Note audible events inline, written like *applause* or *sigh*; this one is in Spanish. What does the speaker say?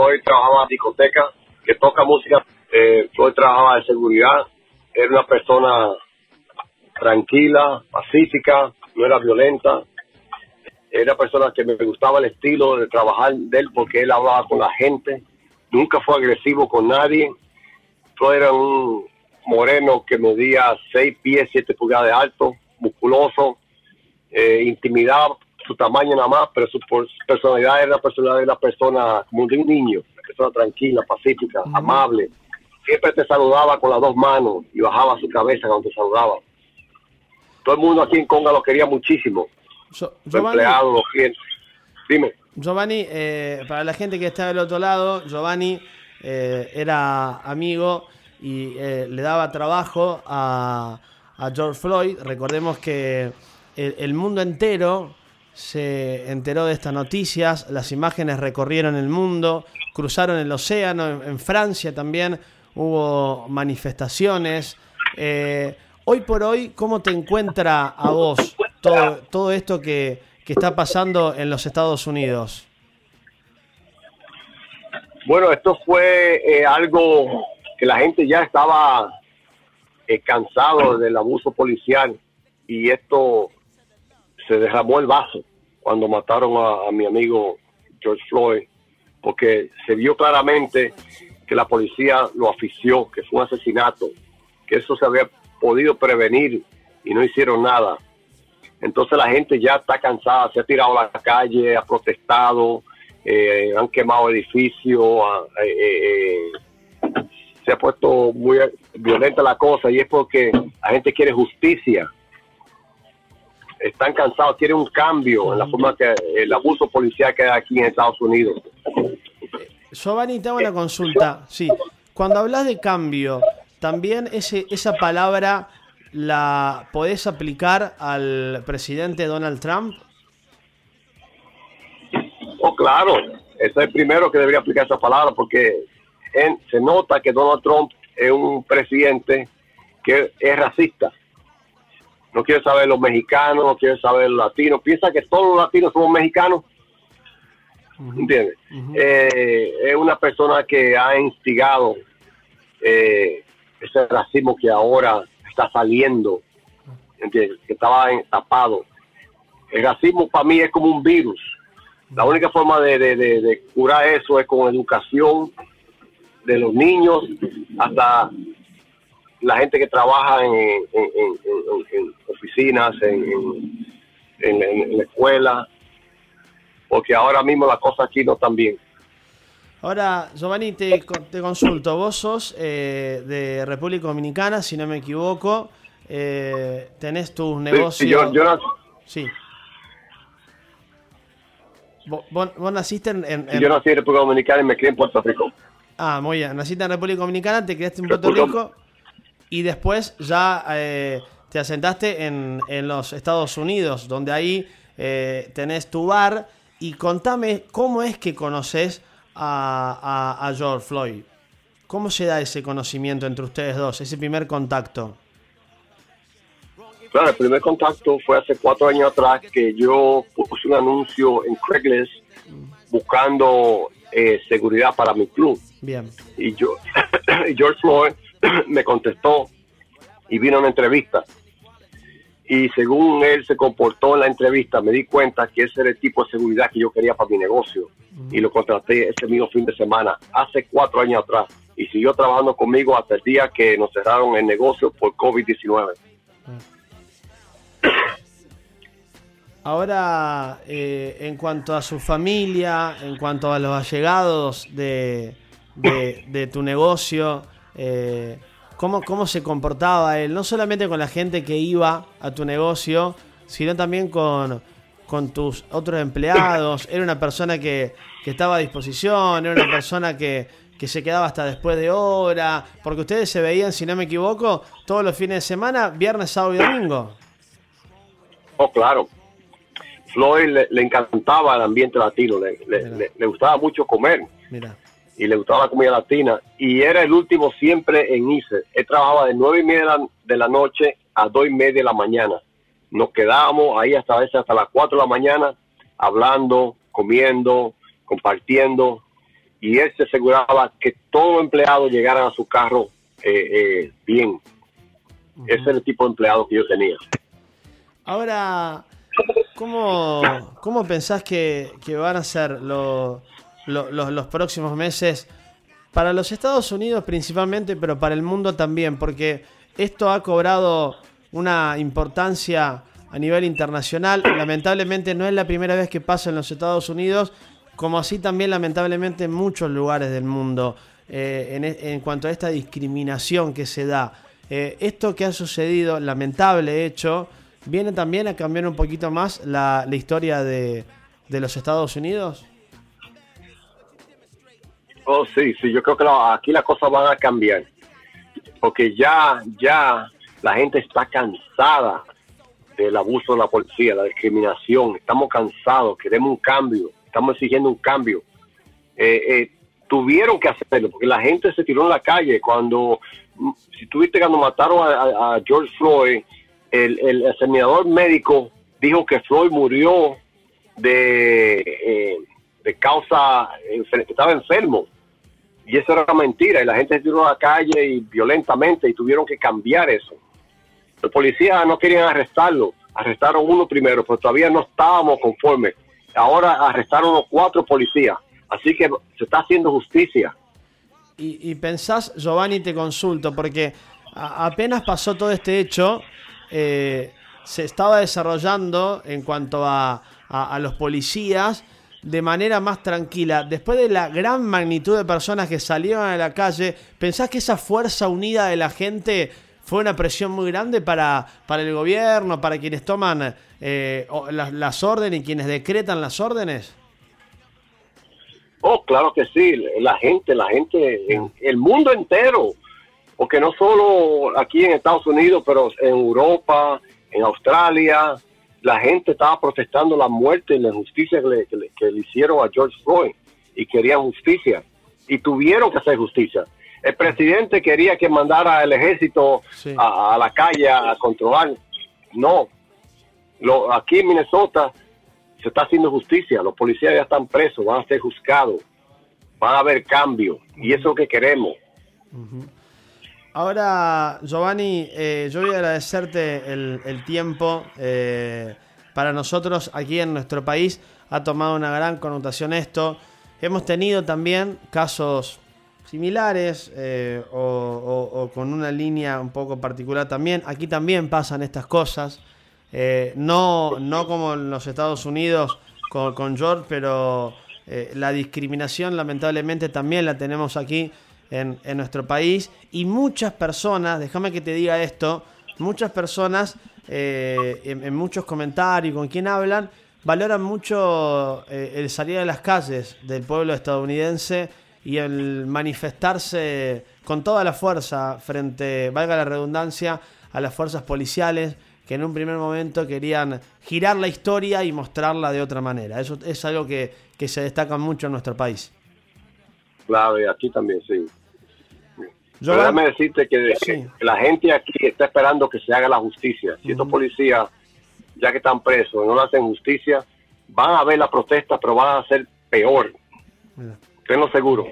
Floyd trabajaba en discoteca, que toca música. Eh, Floyd trabajaba de seguridad. Era una persona tranquila, pacífica, no era violenta. Era persona que me gustaba el estilo de trabajar de él porque él hablaba con la gente. Nunca fue agresivo con nadie. Floyd era un moreno que medía 6 pies, 7 pulgadas de alto, musculoso, eh, intimidaba su tamaño nada más, pero su personalidad era la personalidad de una persona como de un niño, una persona tranquila, pacífica, amable. Siempre te saludaba con las dos manos y bajaba su cabeza cuando te saludaba. Todo el mundo aquí en Conga lo quería muchísimo. So- Los empleados, los clientes. Dime. Giovanni, eh, para la gente que está del otro lado, Giovanni eh, era amigo y eh, le daba trabajo a, a George Floyd. Recordemos que el, el mundo entero se enteró de estas noticias, las imágenes recorrieron el mundo, cruzaron el océano, en, Francia también hubo manifestaciones. Eh, hoy por hoy, ¿cómo te encuentra a vos todo, todo esto que, que está pasando en los Estados Unidos? Bueno, esto fue eh, algo que la gente ya estaba eh, cansado del abuso policial y esto se derramó el vaso cuando mataron a, mi amigo George Floyd, porque se vio claramente que la policía lo afició, que fue un asesinato, que eso se había podido prevenir y no hicieron nada. Entonces la gente ya está cansada, se ha tirado a la calle, ha protestado, eh, han quemado edificios, eh, eh, se ha puesto muy violenta la cosa y es porque la gente quiere justicia. Están cansados, quieren un cambio en la forma que el abuso policial que hay aquí en Estados Unidos. Giovanni, te hago una consulta. Sí, cuando hablas de cambio, ¿también ese, esa palabra la podés aplicar al presidente Donald Trump? Oh, claro, es el primero que debería aplicar esa palabra porque en- se nota que Donald Trump es un presidente que es racista. No quiere saber los mexicanos, no quiere saber los latinos. Piensa que todos los latinos somos mexicanos. ¿Entiendes? Eh, es una persona que ha instigado eh, ese racismo que ahora está saliendo, ¿entiendes? Que estaba en- tapado. El racismo para mí es como un virus. La única forma de, de- de- de curar eso es con educación de los niños hasta la gente que trabaja en oficinas, en, en- en- en la escuela, porque ahora mismo las cosas aquí no están bien. Ahora, Giovanni, te, te consulto. Vos sos eh, de República Dominicana, si no me equivoco. Eh, tenés tus negocios. sí, yo, yo nací- Sí. Vos, vos- naciste en, yo nací en República Dominicana y me crié en Puerto Rico. Ah, muy bien. Naciste en República Dominicana, te criaste en Puerto Rico y después ya eh, te asentaste en, en los Estados Unidos, donde ahí eh, tenés tu bar. Y contame cómo es que conoces a, a- a George Floyd. ¿Cómo se da ese conocimiento entre ustedes dos, ese primer contacto? Claro, el primer contacto fue hace cuatro años atrás que yo puse un anuncio en Craigslist buscando eh, seguridad para mi club. Bien. y yo *coughs* y George Floyd *coughs* me contestó y vino a una entrevista y según él se comportó en la entrevista me di cuenta que ese era el tipo de seguridad que yo quería para mi negocio. Y lo contraté ese mismo fin de semana hace cuatro años atrás. Y siguió trabajando conmigo hasta el día que nos cerraron el negocio por COVID-19 *coughs* Ahora, eh, en cuanto a su familia, en cuanto a los allegados de, de- de tu negocio, eh, ¿cómo, ¿cómo se comportaba él? No solamente con la gente que iba a tu negocio, sino también con, con tus otros empleados. Era una persona que, que estaba a disposición, era una persona que, que se quedaba hasta después de hora, porque ustedes se veían, si no me equivoco, todos los fines de semana, viernes, sábado y domingo. Oh, claro. Floyd le, le encantaba el ambiente latino, le, le- le gustaba mucho comer. Mira. Y le gustaba la comida latina y era el último siempre en irse. Él trabajaba de nueve y media de la, de la noche a dos y media de la mañana. Nos quedábamos ahí hasta a veces hasta las cuatro de la mañana hablando, comiendo, compartiendo y él se aseguraba que todo empleado llegara a su carro eh, eh, bien. Ese es el tipo de empleado que yo tenía. Ahora, ¿cómo, cómo pensás que, van a ser los, los próximos meses para los Estados Unidos principalmente, pero para el mundo también? Porque esto ha cobrado una importancia a nivel internacional. Lamentablemente no es la primera vez que pasa en los Estados Unidos, como así también lamentablemente en muchos lugares del mundo, eh, e, en, cuanto a esta discriminación que se da. Eh, esto que ha sucedido, lamentable hecho, viene también a cambiar un poquito más la, historia de, de, los Estados Unidos. Oh, sí, sí, yo creo que aquí las cosas van a cambiar, porque ya, ya la gente está cansada del abuso de la policía, la discriminación. Estamos cansados, queremos un cambio, estamos exigiendo un cambio. Eh, eh, tuvieron que hacerlo porque la gente se tiró en la calle cuando, mm, si tuviste cuando mataron a, George Floyd, el, el, examinador médico dijo que Floyd murió de, eh, de causa, estaba enfermo. Y eso era mentira, y la gente se tiró a la calle y violentamente y tuvieron que cambiar eso. Los policías no querían arrestarlo, arrestaron uno primero, pero todavía no estábamos conformes. Ahora arrestaron los cuatro policías, así que se está haciendo justicia. Y, pensás, Giovanni, te consulto, porque apenas pasó todo este hecho, eh, se estaba desarrollando en cuanto a, a, los policías de manera más tranquila. Después de la gran magnitud de personas que salieron a la calle, ¿pensás que esa fuerza unida de la gente fue una presión muy grande para, para el gobierno, para quienes toman eh, las, órdenes y quienes decretan las órdenes? Oh, claro que sí, la gente, la gente, en el mundo entero, porque no solo aquí en Estados Unidos, pero en Europa, en Australia, la gente estaba protestando la muerte y la injusticia que le hicieron a George Floyd y querían justicia y tuvieron que hacer justicia el presidente quería que mandara el ejército a, la calle a controlar. No, lo, aquí en Minnesota se está haciendo justicia, los policías ya están presos, van a ser juzgados, van a haber cambio y eso es lo que queremos. Ahora, Giovanni, eh, yo voy a agradecerte el, tiempo. Eh, para nosotros aquí en nuestro país ha tomado una gran connotación esto. Hemos tenido también casos similares eh, o, con una línea un poco particular también. Aquí también pasan estas cosas, eh, no, no como en los Estados Unidos con, George, pero eh, la discriminación lamentablemente también la tenemos aquí en, nuestro país y muchas personas, déjame que te diga esto, muchas personas en, en, muchos comentarios con quien hablan, valoran mucho el salir a las calles del pueblo estadounidense y el manifestarse con toda la fuerza frente, valga la redundancia, a las fuerzas policiales que en un primer momento querían girar la historia y mostrarla de otra manera. Eso es algo que, se destaca mucho en nuestro país. Claro, aquí también sí. Yo Déjame decirte que, la gente aquí está esperando que se haga la justicia. Si estos policías, ya que están presos, no hacen justicia, van a ver la protesta, pero van a ser peor. Tenlo seguro.